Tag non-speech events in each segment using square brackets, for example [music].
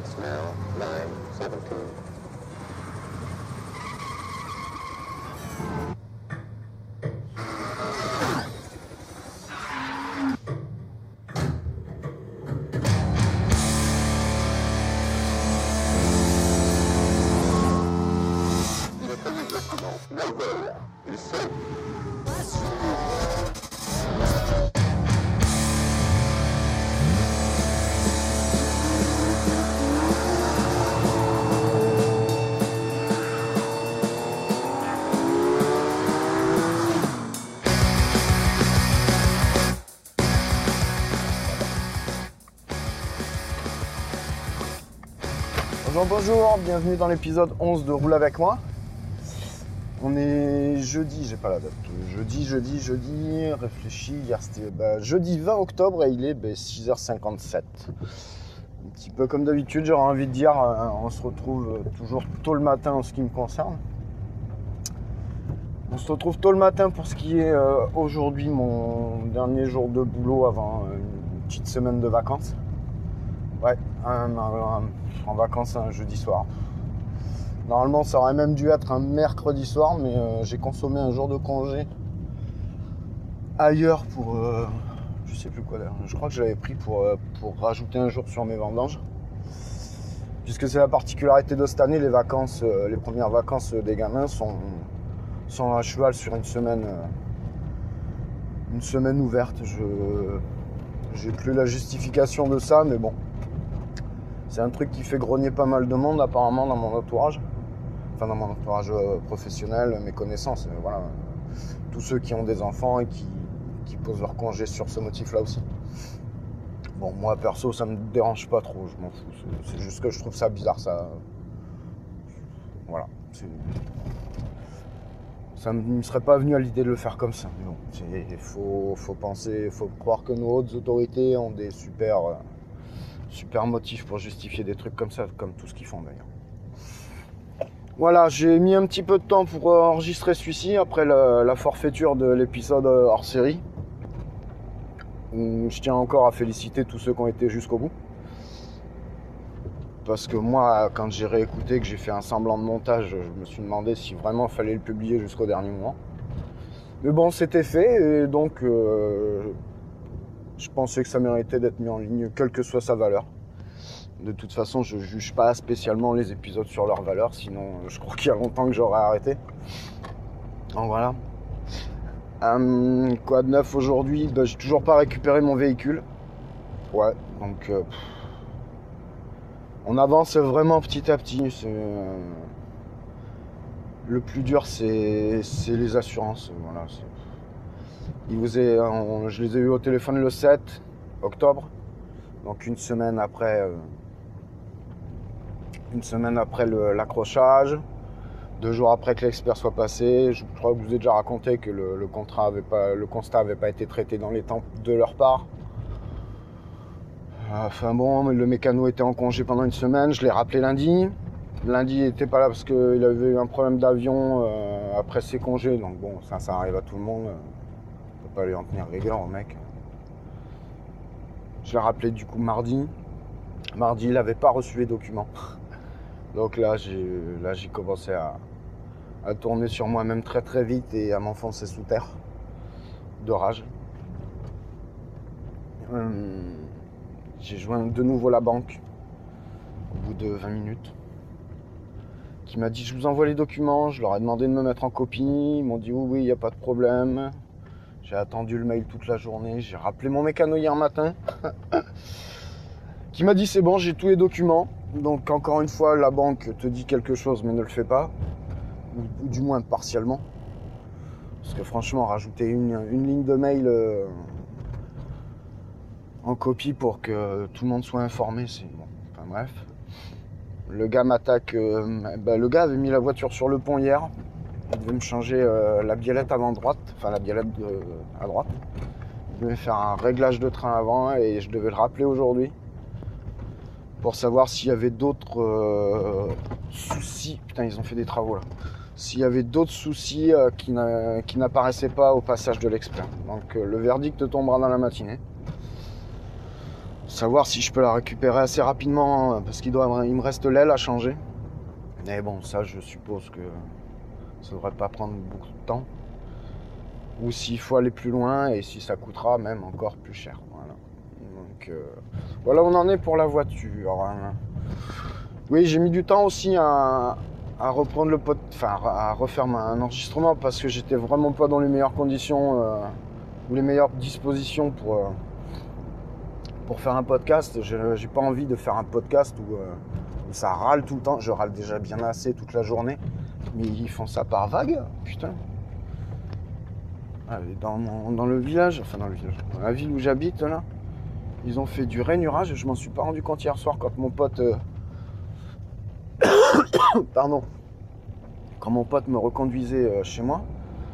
It's now 9:17. Bonjour, bonjour, bienvenue dans l'épisode 11 de Roule avec moi. On est jeudi, j'ai pas la date. Jeudi, jeudi, jeudi, réfléchis, hier c'était bah, jeudi 20 octobre et il est bah, 6h57. Un petit peu comme d'habitude, j'aurais envie de dire, euh, on se retrouve toujours tôt le matin en ce qui me concerne. On se retrouve tôt le matin pour ce qui est euh, aujourd'hui mon dernier jour de boulot avant euh, une petite semaine de vacances. Ouais, en vacances un jeudi soir. Normalement, ça aurait même dû être un mercredi soir, mais euh, j'ai consommé un jour de congé ailleurs pour. euh, je sais plus quoi d'ailleurs. Je crois que je l'avais pris pour, euh, pour rajouter un jour sur mes vendanges. Puisque c'est la particularité de cette année, les vacances, les premières vacances des gamins sont, à cheval sur une semaine. une semaine ouverte. Je. J'ai plus la justification de ça, mais bon. C'est un truc qui fait grogner pas mal de monde apparemment dans mon entourage. Enfin dans mon entourage euh, professionnel, mes connaissances, euh, voilà. Tous ceux qui ont des enfants et qui, posent leur congé sur ce motif-là aussi. Bon, moi perso, ça me dérange pas trop, je m'en fous. C'est- juste que je trouve ça bizarre, ça. Voilà. Ça ne me serait pas venu à l'idée de le faire comme ça. Mais il faut, faut penser, faut croire que nos hautes autorités ont des super. Super motif pour justifier des trucs comme ça, comme tout ce qu'ils font d'ailleurs. Voilà, j'ai mis un petit peu de temps pour euh, enregistrer celui-ci après la, la forfaiture de l'épisode euh, hors série. Hum, Je tiens encore à féliciter tous ceux qui ont été jusqu'au bout. Parce que moi, quand j'ai réécouté, que j'ai fait un semblant de montage, je me suis demandé si vraiment il fallait le publier jusqu'au dernier moment. Mais bon, c'était fait, et donc euh, je pensais que ça méritait d'être mis en ligne, quelle que soit sa valeur. De toute façon, je juge pas spécialement les épisodes sur leur valeur, sinon euh, je crois qu'il y a longtemps que j'aurais arrêté. Donc voilà. Hum, quoi de neuf aujourd'hui? Ben, J'ai toujours pas récupéré mon véhicule. Ouais, donc euh, on avance vraiment petit à petit. euh, Le plus dur, c'est les assurances. Il vous je les ai eu au téléphone le 7 octobre, donc une semaine après, euh, une semaine après l'accrochage, deux jours après que l'expert soit passé. Je crois que je vous ai déjà raconté que le, contrat avait pas, le constat n'avait pas été traité dans les temps de leur part. Enfin bon, le mécano était en congé pendant une semaine. Je l'ai rappelé lundi. Lundi, il n'était pas là parce qu'il avait eu un problème d'avion euh, après ses congés. Donc bon, ça, ça arrive à tout le monde. On peut pas lui en tenir rigueur au mec. Je l'ai rappelé du coup mardi. Mardi, il n'avait pas reçu les documents. [laughs] Donc là, j'ai commencé à, tourner sur moi-même très très vite et à m'enfoncer sous terre de rage. Hum, j'ai joint de nouveau la banque au bout de 20 minutes qui m'a dit je vous envoie les documents, je leur ai demandé de me mettre en copie, ils m'ont dit oui oui il n'y a pas de problème. J'ai attendu le mail toute la journée, j'ai rappelé mon mécano hier matin [laughs] qui m'a dit c'est bon j'ai tous les documents. Donc encore une fois la banque te dit quelque chose mais ne le fait pas, ou, du moins partiellement. Parce que franchement rajouter une, une ligne de mail euh, en copie pour que tout le monde soit informé, c'est bon. Enfin bref. Le gars m'attaque. euh, bah, le gars avait mis la voiture sur le pont hier. Il devait me changer euh, la biellette avant droite, enfin la biellette à droite. Il devait faire un réglage de train avant et je devais le rappeler aujourd'hui pour savoir s'il y avait d'autres euh, soucis. Putain, ils ont fait des travaux là. S'il y avait d'autres soucis euh, qui n'a- qui n'apparaissaient pas au passage de l'expert. Donc le verdict tombera dans la matinée. Savoir si je peux la récupérer assez rapidement, hein, parce qu'il me reste l'aile à changer. Mais bon, ça, je suppose que ça devrait pas prendre beaucoup de temps. Ou s'il faut aller plus loin et si ça coûtera même encore plus cher. Voilà. Donc euh, voilà, on en est pour la voiture. hein. Oui, j'ai mis du temps aussi à, reprendre le pot, enfin à refaire un enregistrement parce que j'étais vraiment pas dans les meilleures conditions euh, ou les meilleures dispositions pour euh, pour faire un podcast. J'ai pas envie de faire un podcast où ça râle tout le temps. Je râle déjà bien assez toute la journée, mais ils font ça par vague, putain. Dans, dans le village, enfin dans le village, dans la ville où j'habite là, ils ont fait du rainurage. Je m'en suis pas rendu compte hier soir quand mon pote euh, [coughs] pardon, quand mon pote me reconduisait euh, chez moi,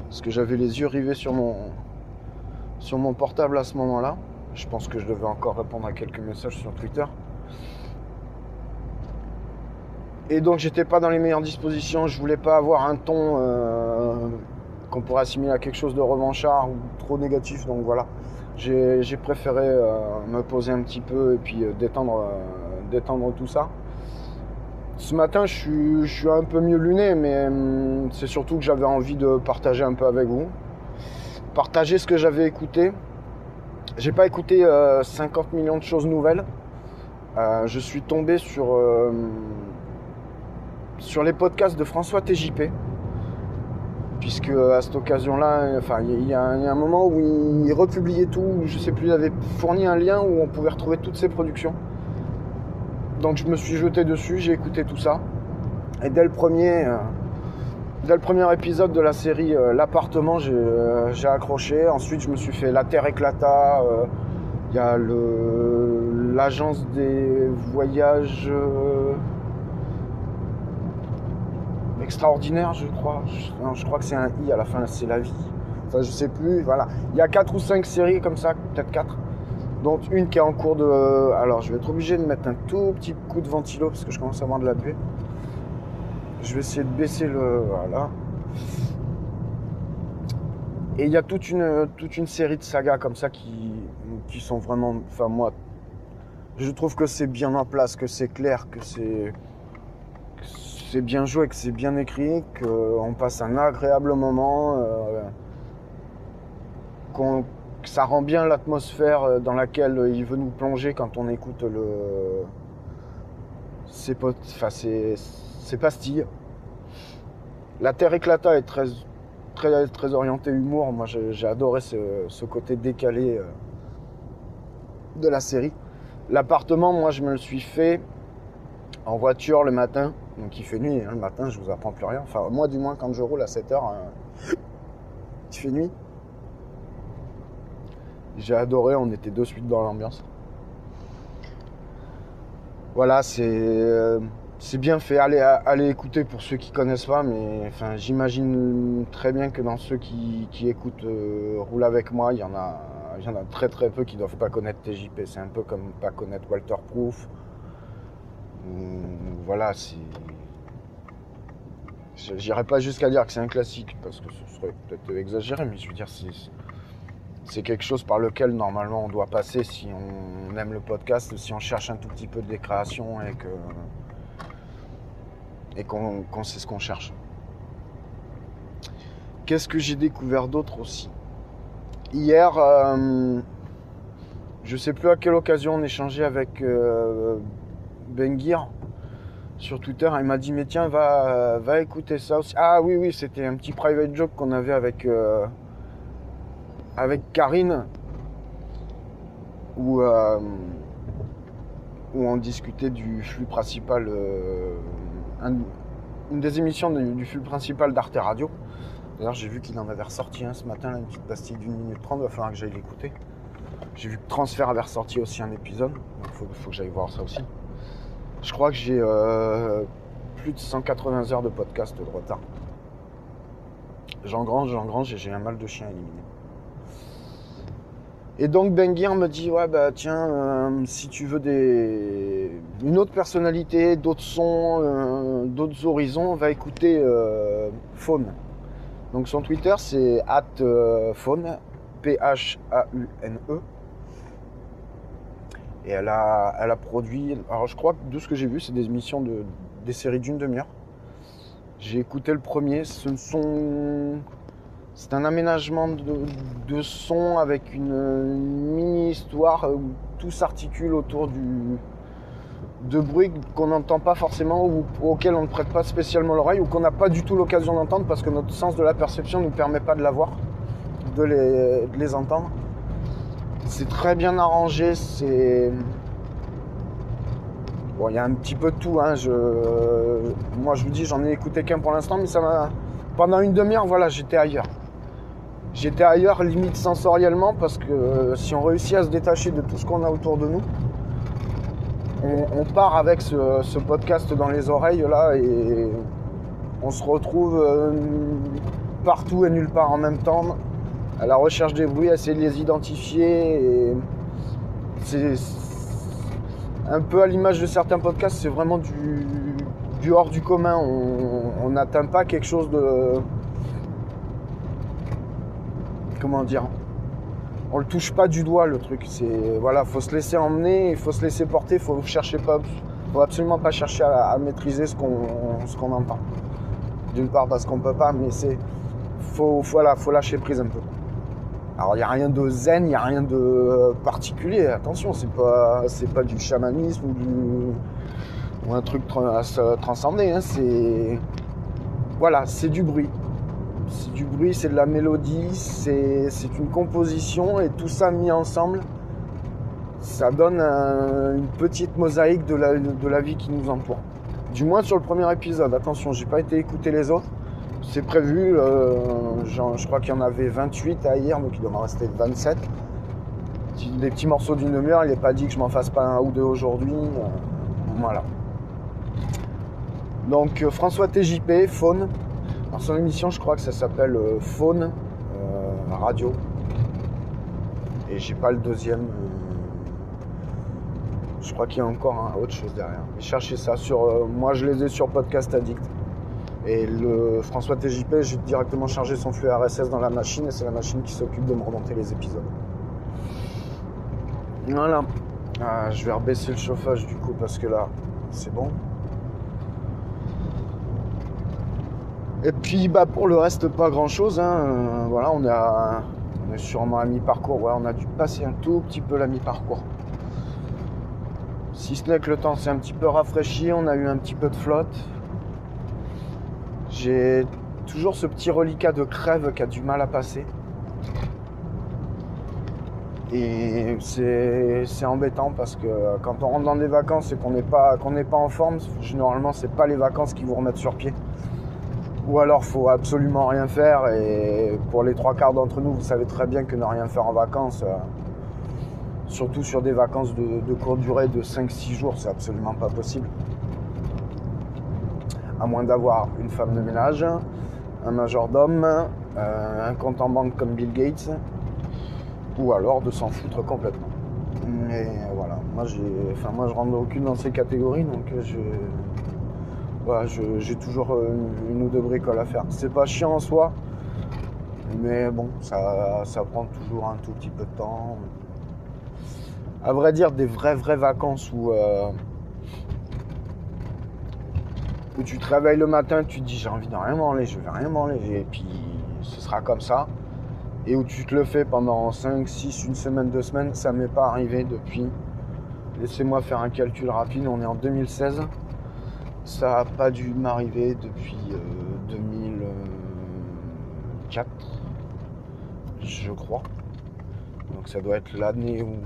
parce que j'avais les yeux rivés sur mon, sur mon portable à ce moment-là. Je pense que je devais encore répondre à quelques messages sur Twitter. Et donc j'étais pas dans les meilleures dispositions, je voulais pas avoir un ton euh, qu'on pourrait assimiler à quelque chose de revanchard ou trop négatif, donc voilà. J'ai préféré euh, me poser un petit peu et puis euh, détendre, détendre tout ça. Ce matin, je suis, un peu mieux luné, mais hum, c'est surtout que j'avais envie de partager un peu avec vous. Partager ce que j'avais écouté. J'ai pas écouté euh, 50 millions de choses nouvelles. Je suis tombé sur, sur les podcasts de François TJP. Puisque à cette occasion-là, enfin, il y, a- un- moment où il republiait tout, je sais plus, il avait fourni un lien où on pouvait retrouver toutes ses productions. Donc je me suis jeté dessus, j'ai écouté tout ça. Et dès le premier, euh, dès le premier épisode de la série euh, L'appartement, j'ai euh, j'ai accroché. Ensuite, je me suis fait La Terre éclata. Il y a l'agence des voyages euh, extraordinaires, je crois. Je, non, je crois que c'est un i à la fin, c'est la vie. Enfin, je sais plus. Voilà. Il y a quatre ou cinq séries comme ça, peut-être quatre dont une qui est en cours de. Alors, je vais être obligé de mettre un tout petit coup de ventilo parce que je commence à avoir de la buée. Je vais essayer de baisser le. Voilà. Et il y a toute une, toute une série de sagas comme ça qui, qui sont vraiment. Enfin, moi, je trouve que c'est bien en place, que c'est clair, que c'est. C'est bien joué, que c'est bien écrit, qu'on passe un agréable moment, euh, que ça rend bien l'atmosphère euh, dans laquelle il veut nous plonger quand on écoute le ses enfin ses, ses pastilles. La Terre éclata est très très très orientée humour. Moi j'ai j'ai adoré ce, ce côté décalé euh, de la série. L'appartement, moi je me le suis fait en voiture le matin. Donc il fait nuit hein, le matin, je vous apprends plus rien. Enfin moi du moins quand je roule à 7 heures, euh, [laughs] il fait nuit. J'ai adoré, on était de suite dans l'ambiance. Voilà, c'est euh, bien fait. Allez, écouter pour ceux qui connaissent pas, mais enfin, j'imagine très bien que dans ceux qui, qui écoutent euh, Roule avec moi, il y en a il y en a très très peu qui doivent pas connaître TJP. C'est un peu comme pas connaître Walter Proof. Voilà, c'est. J'irai pas jusqu'à dire que c'est un classique parce que ce serait peut-être exagéré, mais je veux dire, c'est quelque chose par lequel normalement on doit passer si on aime le podcast, si on cherche un tout petit peu de création et que et qu'on qu'on sait ce qu'on cherche. Qu'est-ce que j'ai découvert d'autre aussi? Hier, euh, je sais plus à quelle occasion on échangeait avec euh, Benguir sur Twitter. Il m'a dit mais tiens va va écouter ça aussi. Ah oui oui c'était un petit private joke qu'on avait avec euh, avec Karine où, euh, où on discutait du flux principal, euh, un- une des émissions du, flux principal d'Arte Radio. D'ailleurs, j'ai vu qu'il en avait ressorti un ce matin, une petite pastille d'une minute trente, il va falloir que j'aille l'écouter. J'ai vu que Transfert avait ressorti aussi un épisode, donc faut, faut que j'aille voir ça aussi. Je crois que j'ai euh, plus de 180 heures de podcast de retard. J'engrange, j'engrange et j'ai un mal de chien à éliminer. Et donc Benguir me dit ouais bah tiens euh, si tu veux des une autre personnalité, d'autres sons, euh, d'autres horizons, va écouter Faune. Donc son Twitter c'est at P H A U N E. Et elle a, elle a produit. Alors, je crois que de ce que j'ai vu, c'est des émissions de des séries d'une demi-heure. J'ai écouté le premier. Ce sont. C'est un aménagement de, de son avec une, mini-histoire où tout s'articule autour du, de bruit qu'on n'entend pas forcément ou auquel on ne prête pas spécialement l'oreille ou qu'on n'a pas du tout l'occasion d'entendre parce que notre sens de la perception ne nous permet pas de l'avoir, de les, de les entendre. C'est très bien arrangé, c'est. Bon, il y a un petit peu de tout. Hein. Moi, je vous dis, j'en ai écouté qu'un pour l'instant, mais ça m'a. Pendant une demi-heure, voilà, j'étais ailleurs. J'étais ailleurs, limite sensoriellement, parce que euh, si on réussit à se détacher de tout ce qu'on a autour de nous, on, part avec ce, ce podcast dans les oreilles là et on se retrouve euh, partout et nulle part en même temps à la recherche des bruits, à essayer de les identifier. C'est un peu à l'image de certains podcasts, c'est vraiment du, du hors du commun. On n'atteint pas quelque chose de. Comment dire On le touche pas du doigt le truc. C'est voilà, faut se laisser emmener, il faut se laisser porter, faut chercher pas, faut absolument pas chercher à, maîtriser ce qu'on entend. D'une part parce qu'on peut pas, mais c'est faut faut lâcher prise un peu. Alors il n'y a rien de zen, il n'y a rien de particulier. Attention, c'est pas c'est pas du chamanisme ou du un truc à se transcender. C'est voilà, c'est du bruit. C'est du bruit, c'est de la mélodie, c'est une composition et tout ça mis ensemble, ça donne un- une petite mosaïque de la, de la vie qui nous entoure. Du moins sur le premier épisode. Attention, j'ai pas été écouter les autres. C'est prévu, euh, je crois qu'il y en avait 28 à hier, donc il doit en rester 27. Petit- Des petits morceaux d'une demi-heure, il n'est pas dit que je m'en fasse pas un ou deux aujourd'hui. euh, voilà. Donc euh, François TJP, Faune. Dans son émission, je crois que ça s'appelle Faune Radio. Et j'ai pas le deuxième. je crois qu'il y a encore autre chose derrière. Mais cherchez ça sur. moi, je les ai sur Podcast Addict. Et le François TJP, j'ai directement chargé son flux RSS dans la machine et c'est la machine qui s'occupe de me remonter les épisodes. Voilà. Ah, je vais rebaisser le chauffage du coup parce que là, c'est bon. Et puis bah pour le reste pas grand chose. voilà, on, a, on est sûrement à mi-parcours. Ouais, on a dû passer un tout petit peu la mi-parcours. Si ce n'est que le temps s'est un petit peu rafraîchi, on a eu un petit peu de flotte. J'ai toujours ce petit reliquat de crève qui a du mal à passer. Et c'est embêtant parce que quand on rentre dans des vacances et qu'on n'est pas, pas en forme, généralement c'est pas les vacances qui vous remettent sur pied. Ou alors faut absolument rien faire et pour les trois quarts d'entre nous, vous savez très bien que ne rien faire en vacances, euh, surtout sur des vacances de, de courte durée de 5-6 jours, c'est absolument pas possible. À moins d'avoir une femme de ménage, un majordome, euh, un compte en banque comme Bill Gates, ou alors de s'en foutre complètement. Mais voilà, moi enfin moi je rentre aucune dans ces catégories, donc je, voilà, j'ai toujours euh, une, une ou deux bricoles à faire. C'est pas chiant en soi, mais bon, ça, ça prend toujours un tout petit peu de temps. À vrai dire, des vraies vraies vacances où euh, où tu te réveilles le matin, tu te dis j'ai envie de rien manger, je vais rien manger, et puis ce sera comme ça. Et où tu te le fais pendant 5, 6, une semaine, deux semaines, ça m'est pas arrivé depuis. Laissez-moi faire un calcul rapide, on est en 2016. Ça n'a pas dû m'arriver depuis euh, 2004, je crois. Donc ça doit être l'année où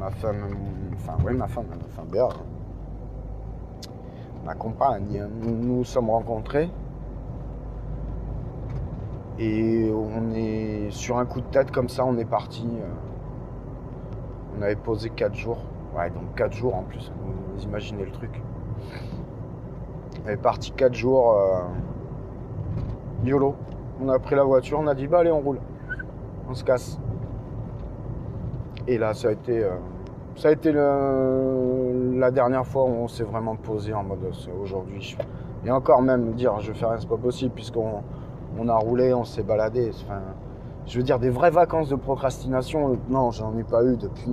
ma femme, enfin oui ma femme, enfin Béa, ma compagne, nous nous sommes rencontrés. Et on est sur un coup de tête comme ça, on est parti. euh, On avait posé 4 jours. Ouais, donc 4 jours en plus. Vous imaginez le truc. On est parti 4 jours. euh, YOLO. On a pris la voiture, on a dit bah allez on roule. On se casse. Et là ça a été. euh, ça a été la dernière fois où on s'est vraiment posé en mode aujourd'hui. Et encore même dire je fais rien, c'est pas possible puisqu'on on a roulé, on s'est baladé. Enfin, je veux dire des vraies vacances de procrastination. Non, j'en ai pas eu depuis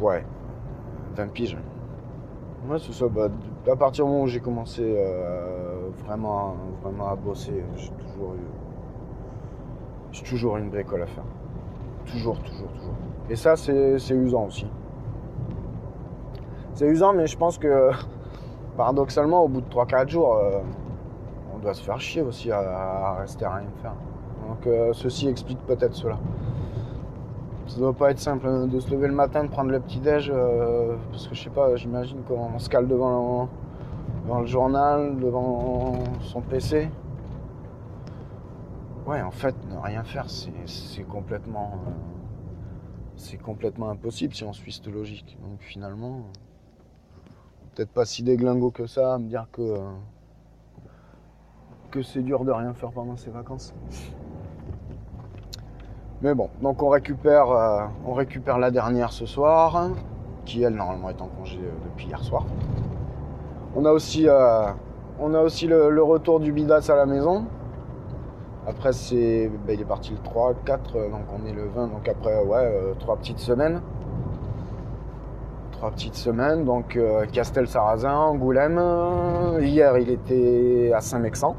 Ouais, 20 piges. Ouais, c'est ça. Bah, à partir du moment où j'ai commencé euh, vraiment, vraiment à bosser, j'ai toujours eu. J'ai toujours une bricole à faire. Toujours, toujours, toujours. Et ça, c'est usant aussi. C'est usant, mais je pense que [laughs] paradoxalement, au bout de 3-4 jours, euh, on doit se faire chier aussi à, à rester à rien faire. Donc euh, ceci explique peut-être cela. Ça doit pas être simple hein, de se lever le matin, de prendre le petit déj, euh, parce que je sais pas, j'imagine qu'on se cale devant, devant le journal, devant son PC. Ouais, en fait, ne rien faire, c'est complètement, euh, complètement impossible si on suit cette logique. Donc finalement, peut-être pas si déglingo que ça à me dire que euh, c'est dur de rien faire pendant ces vacances. Mais bon, donc on récupère, euh, on récupère la dernière ce soir, qui elle normalement est en congé depuis hier soir. On a aussi, le retour du bidas à la maison. Après c'est, ben, il est parti le 3, 4, euh, donc on est le 20, donc après ouais, euh, trois petites semaines. Trois petites semaines, donc euh, Castel-Sarrazin, Angoulême. Hier il était à Saint-Mexan.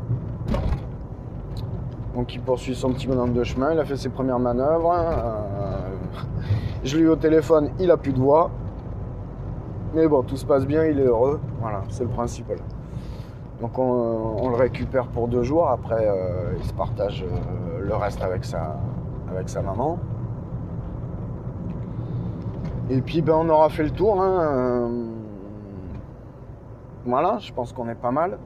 Donc il poursuit son petit bonhomme de chemin, il a fait ses premières manœuvres. euh, je l'ai eu au téléphone, il a plus de voix. Mais bon, tout se passe bien, il est heureux. Voilà, c'est le principal. Donc on, le récupère pour deux jours, après euh, il se partage euh, le reste avec sa, maman. Et puis ben, on aura fait le tour. hein, euh, Voilà, je pense qu'on est pas mal.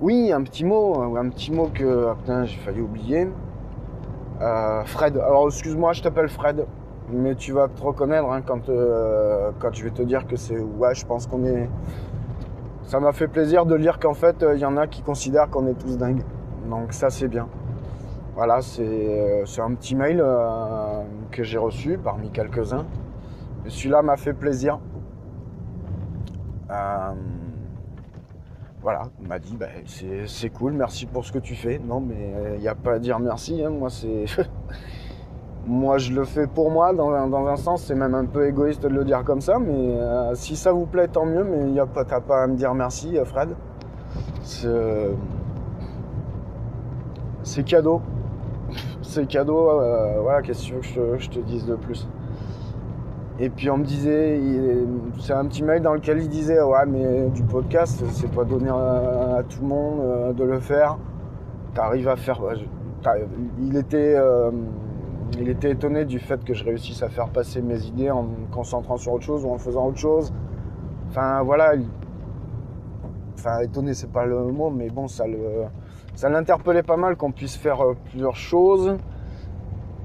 Oui, un petit mot, un petit mot que ah, putain, j'ai failli oublier. Fred. Alors excuse-moi, je t'appelle Fred, mais tu vas te reconnaître hein, quand je vais te dire que c'est ouais, je pense qu'on est. Ça m'a fait plaisir de lire qu'en fait, il y en a qui considèrent qu'on est tous dingues. Donc ça, c'est bien. Voilà, c'est euh, un petit mail euh, que j'ai reçu parmi quelques-uns. Celui-là m'a fait plaisir. Euh, voilà, il m'a dit, c'est c'est cool, merci pour ce que tu fais. Non, mais il n'y a pas à dire merci. hein, Moi, c'est. [laughs] moi, je le fais pour moi, dans un, dans un sens, c'est même un peu égoïste de le dire comme ça, mais euh, si ça vous plaît, tant mieux, mais t'as pas à me dire merci, euh, Fred. C'est. euh, C'est cadeau. C'est cadeau, voilà, qu'est-ce que je te, je te dise de plus? Et puis on me disait, c'est un petit mail dans lequel il disait ouais mais du podcast c'est pas donné à, tout le monde de le faire. T'arrives à faire. Il était, il était étonné du fait que je réussisse à faire passer mes idées en me concentrant sur autre chose ou en faisant autre chose. Enfin voilà. il- Enfin étonné c'est pas le mot mais bon ça l'interpellait pas mal qu'on puisse faire euh, plusieurs choses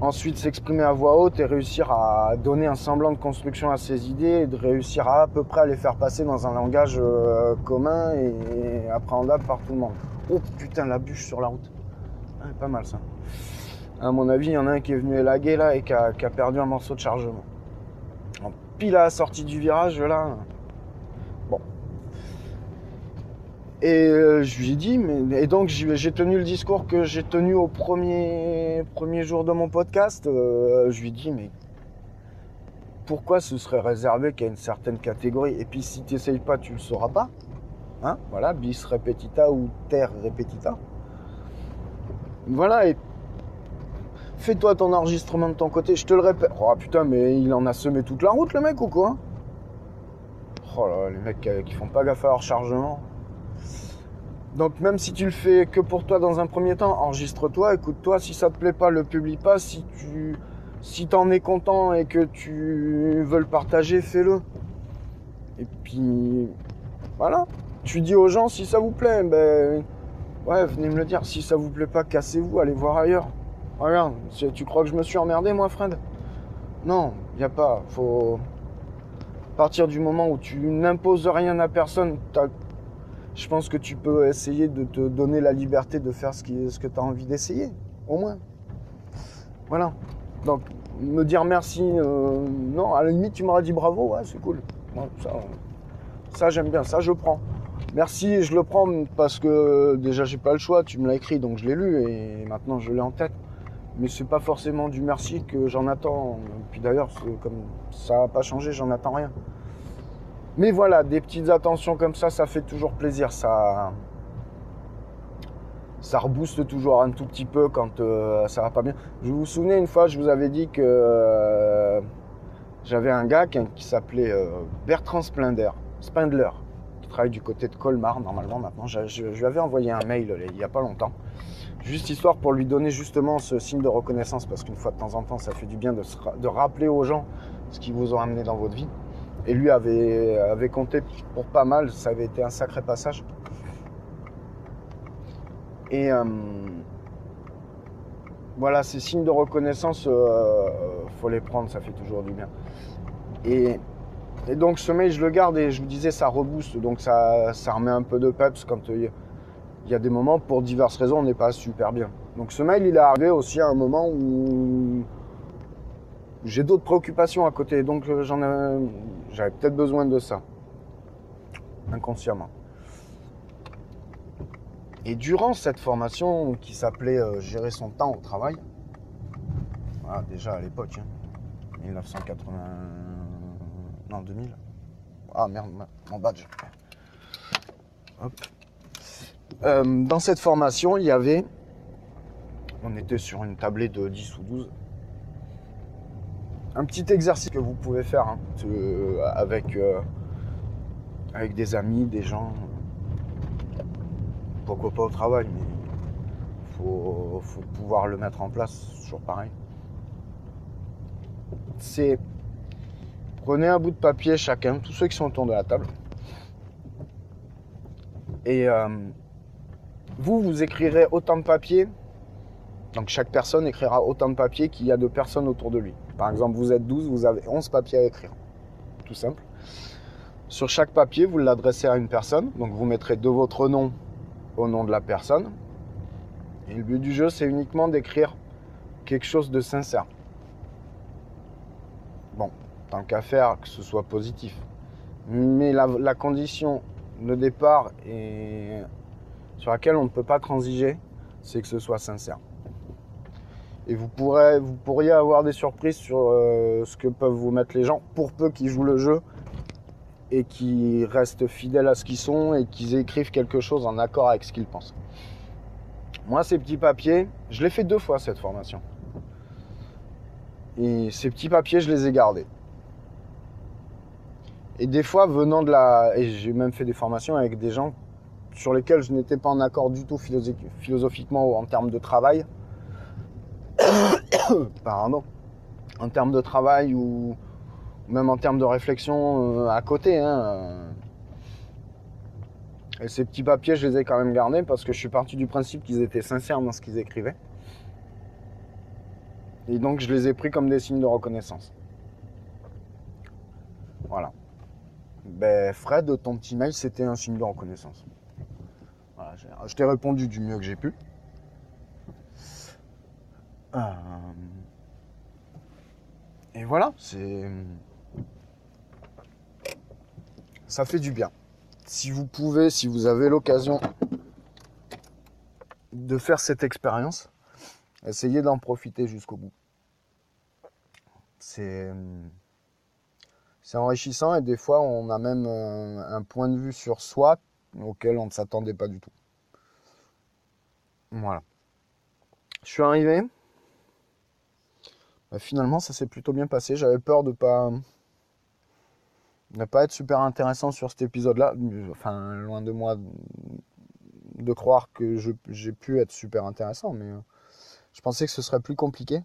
ensuite s'exprimer à voix haute et réussir à donner un semblant de construction à ses idées et de réussir à à peu près à les faire passer dans un langage euh, commun et appréhendable par tout le monde. Oh putain, la bûche sur la route. Ah, pas mal ça. À mon avis, il y en a un qui est venu élaguer là et qui a, perdu un morceau de chargement. En pile à la sortie du virage là. Bon. Et euh, je lui ai dit, mais, et donc j'ai tenu le discours que j'ai tenu au premier, jour de mon podcast. euh, je lui ai dit, mais pourquoi ce serait réservé qu'à une certaine catégorie? Et puis si tu n'essayes pas, tu le sauras pas. Hein? Voilà, bis repetita ou terre repetita. Voilà, et fais-toi ton enregistrement de ton côté, je te le répète. Oh putain, mais il en a semé toute la route le mec ou quoi? Oh là, les mecs qui font pas gaffe à leur chargement. Donc même si tu le fais que pour toi dans un premier temps, enregistre-toi, écoute-toi. Si ça te plaît pas, le publie pas. Si tu si t'en es content et que tu veux le partager, fais-le. Et puis voilà. Tu dis aux gens si ça vous plaît, ben ouais, venez me le dire. Si ça vous plaît pas, cassez-vous, allez voir ailleurs. Regarde, tu crois que je me suis emmerdé moi, Fred? Non, y a pas. Faut à partir du moment où tu n'imposes rien à personne, je pense que tu peux essayer de te donner la liberté de faire ce, que tu as envie d'essayer, au moins. Voilà. Donc, me dire merci, euh, non, à la limite, tu m'aurais dit bravo, ouais, c'est cool. Ça, ça j'aime bien, ça, je prends. Merci, je le prends parce que déjà, j'ai pas le choix, tu me l'as écrit, donc je l'ai lu et maintenant, je l'ai en tête. Mais c'est pas forcément du merci que j'en attends. Puis d'ailleurs, comme ça n'a pas changé, j'en attends rien. Mais voilà, des petites attentions comme ça, ça fait toujours plaisir. Ça, ça rebooste toujours un tout petit peu quand euh, ça va pas bien. Je vous, vous souvenez une fois, je vous avais dit que euh, j'avais un gars qui, s'appelait euh, Bertrand Spindler, qui travaille du côté de Colmar normalement maintenant. Je, je- je lui avais envoyé un mail euh, il y a pas longtemps, juste histoire pour lui donner justement ce signe de reconnaissance, parce qu'une fois de temps en temps, ça fait du bien de, rappeler aux gens ce qu'ils vous ont amené dans votre vie. Et lui avait, compté pour pas mal, ça avait été un sacré passage. Et euh, voilà, ces signes de reconnaissance, euh, faut les prendre, ça fait toujours du bien. Et, et donc ce mail, je le garde et je vous disais, ça rebooste, donc ça, ça remet un peu de peps quand euh, il y a des moments, pour diverses raisons, on n'est pas super bien. Donc ce mail, il est arrivé aussi à un moment où j'ai d'autres préoccupations à côté, donc euh, j'en ai, j'avais peut-être besoin de ça, inconsciemment. Et durant cette formation qui s'appelait euh, Gérer son temps au travail, voilà, déjà à l'époque, hein, 1980. Non, 2000. Ah merde, mon badge. Hop. Euh, dans cette formation, il y avait. On était sur une tablée de 10 ou 12. Un petit exercice que vous pouvez faire hein, euh, avec, euh, avec des amis, des gens pourquoi pas au travail, mais faut, faut pouvoir le mettre en place, toujours pareil. C'est prenez un bout de papier chacun, tous ceux qui sont autour de la table, et vous, vous écrirez autant de papier, donc chaque personne écrira autant de papier qu'il y a de personnes autour de lui. Par exemple, vous êtes 12, vous avez 11 papiers à écrire, tout simple. Sur chaque papier, vous l'adressez à une personne, donc vous mettrez de votre nom au nom de la personne. Et le but du jeu, c'est uniquement d'écrire quelque chose de sincère. Bon, tant qu'à faire, que ce soit positif. Mais la, la condition de départ et sur laquelle on ne peut pas transiger, c'est que ce soit sincère. Et vous, pourriez avoir des surprises sur euh, ce que peuvent vous mettre les gens, pour peu qu'ils jouent le jeu et qui restent fidèles à ce qu'ils sont et qu'ils écrivent quelque chose en accord avec ce qu'ils pensent. Moi, ces petits papiers, je l'ai fait deux fois cette formation. Et ces petits papiers, je les ai gardés. Et des fois, venant de la... Et j'ai même fait des formations avec des gens sur lesquels je n'étais pas en accord du tout philosophi- philosophiquement ou en termes de travail. [coughs] Pardon. En termes de travail ou même en termes de réflexion euh, à côté. hein, euh. Et ces petits papiers, je les ai quand même gardés parce que je suis parti du principe qu'ils étaient sincères dans ce qu'ils écrivaient. Et donc je les ai pris comme des signes de reconnaissance. Voilà. Ben Fred, ton petit mail, c'était un signe de reconnaissance. J'ai- je t'ai répondu du mieux que j'ai pu. Euh, Et voilà, c'est. Ça fait du bien. Si vous pouvez, si vous avez l'occasion de faire cette expérience, essayez d'en profiter jusqu'au bout. C'est. C'est enrichissant et des fois on a même un, un point de vue sur soi auquel on ne s'attendait pas du tout. Voilà. Je suis arrivé. Bah, finalement, ça s'est plutôt bien passé. J'avais peur de pas ne pas être super intéressant sur cet épisode-là. Enfin, loin de moi de croire que j'ai pu être super intéressant, mais euh, je pensais que ce serait plus compliqué.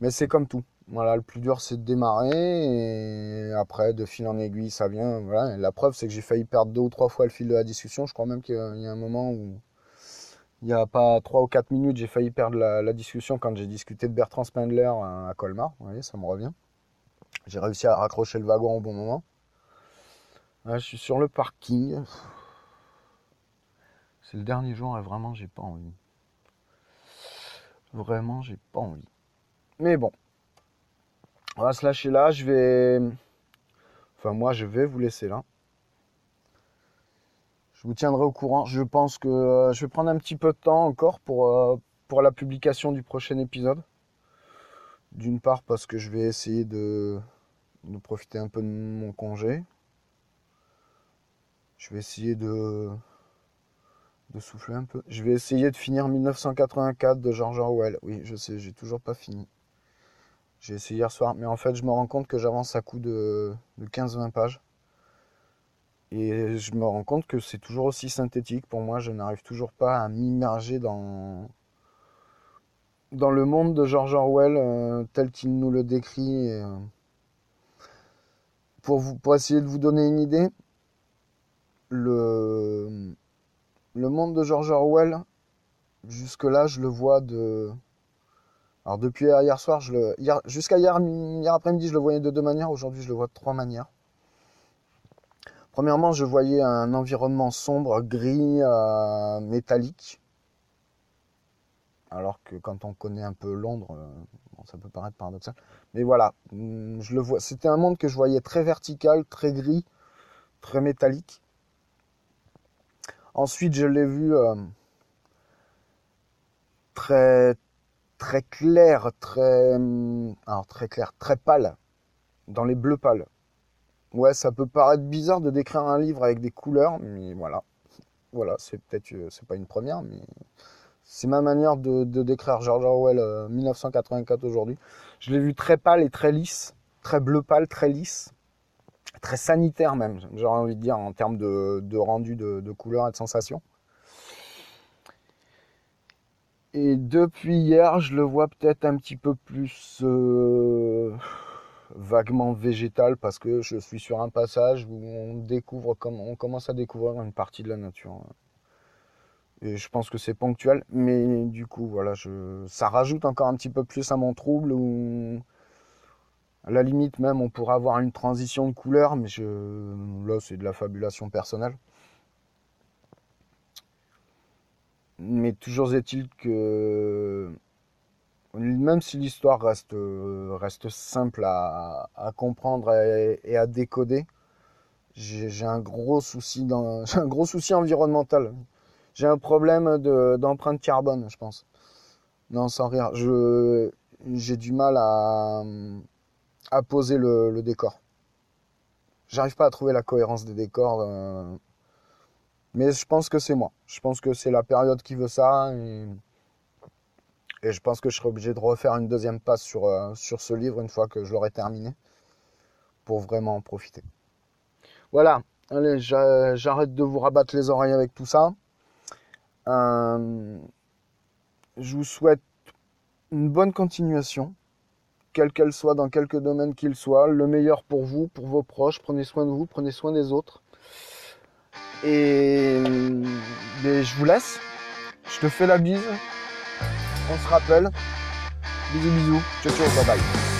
Mais c'est comme tout. Voilà, le plus dur c'est de démarrer et après de fil en aiguille ça vient. Voilà. La preuve c'est que j'ai failli perdre deux ou trois fois le fil de la discussion. Je crois même qu'il y a un moment où il n'y a pas 3 ou 4 minutes, j'ai failli perdre la, discussion quand j'ai discuté de Bertrand Spindler à, à Colmar. Vous voyez, ça me revient. J'ai réussi à raccrocher le wagon au bon moment. Là, je suis sur le parking. C'est le dernier jour et vraiment, j'ai pas envie. Vraiment, j'ai pas envie. Mais bon, on va se lâcher là. Je vais. Enfin, moi, je vais vous laisser là. Je vous tiendrai au courant. Je pense que euh, je vais prendre un petit peu de temps encore pour, euh, pour la publication du prochain épisode. D'une part parce que je vais essayer de, de profiter un peu de mon congé. Je vais essayer de, de souffler un peu. Je vais essayer de finir 1984 de George Orwell. Oui, je sais, j'ai toujours pas fini. J'ai essayé hier soir, mais en fait, je me rends compte que j'avance à coup de, de 15-20 pages. Et je me rends compte que c'est toujours aussi synthétique. Pour moi, je n'arrive toujours pas à m'immerger dans, dans le monde de George Orwell euh, tel qu'il nous le décrit. Euh, pour, vous, pour essayer de vous donner une idée, le, le monde de George Orwell, jusque-là, je le vois de. Alors, depuis hier soir, je le... hier, jusqu'à hier, hier après-midi, je le voyais de deux manières. Aujourd'hui, je le vois de trois manières. Premièrement, je voyais un environnement sombre, gris, euh, métallique. Alors que quand on connaît un peu Londres, euh, ça peut paraître paradoxal. Mais voilà, hum, je le vois. C'était un monde que je voyais très vertical, très gris, très métallique. Ensuite, je l'ai vu euh, très très clair, très hum, alors très clair, très pâle, dans les bleus pâles. Ouais, ça peut paraître bizarre de décrire un livre avec des couleurs, mais voilà, voilà, c'est peut-être euh, c'est pas une première, mais c'est ma manière de, décrire George Orwell euh, 1984 aujourd'hui. Je l'ai vu très pâle et très lisse, très bleu pâle, très lisse très sanitaire même, j'aurais envie de dire, en termes de, rendu de, de couleurs et de sensations. Et depuis hier, je le vois peut-être un petit peu plus euh, vaguement végétal parce que je suis sur un passage où on découvre, on commence à découvrir une partie de la nature. Et je pense que c'est ponctuel, mais du coup, voilà, je, ça rajoute encore un petit peu plus à mon trouble où à la limite même, on pourrait avoir une transition de couleur, mais je... là, c'est de la fabulation personnelle. Mais toujours est-il que même si l'histoire reste, reste simple à, comprendre et, à décoder, j'ai un gros souci [laughs] un gros souci environnemental. J'ai un problème d'empreinte carbone, je pense. Non, sans rire. J'ai du mal à poser le, décor. J'arrive pas à trouver la cohérence des décors. Euh, mais je pense que c'est moi. Je pense que c'est la période qui veut ça. Et, je pense que je serai obligé de refaire une deuxième passe sur, euh, sur ce livre une fois que je l'aurai terminé. Pour vraiment en profiter. Voilà. Allez, j'arrête de vous rabattre les oreilles avec tout ça. Euh, je vous souhaite une bonne continuation quelle qu'elle soit, dans quelque domaine qu'il soit, le meilleur pour vous, pour vos proches. Prenez soin de vous, prenez soin des autres. Et je vous laisse. Je te fais la bise. On se rappelle. Bisous bisous. Ciao ciao. Bye bye.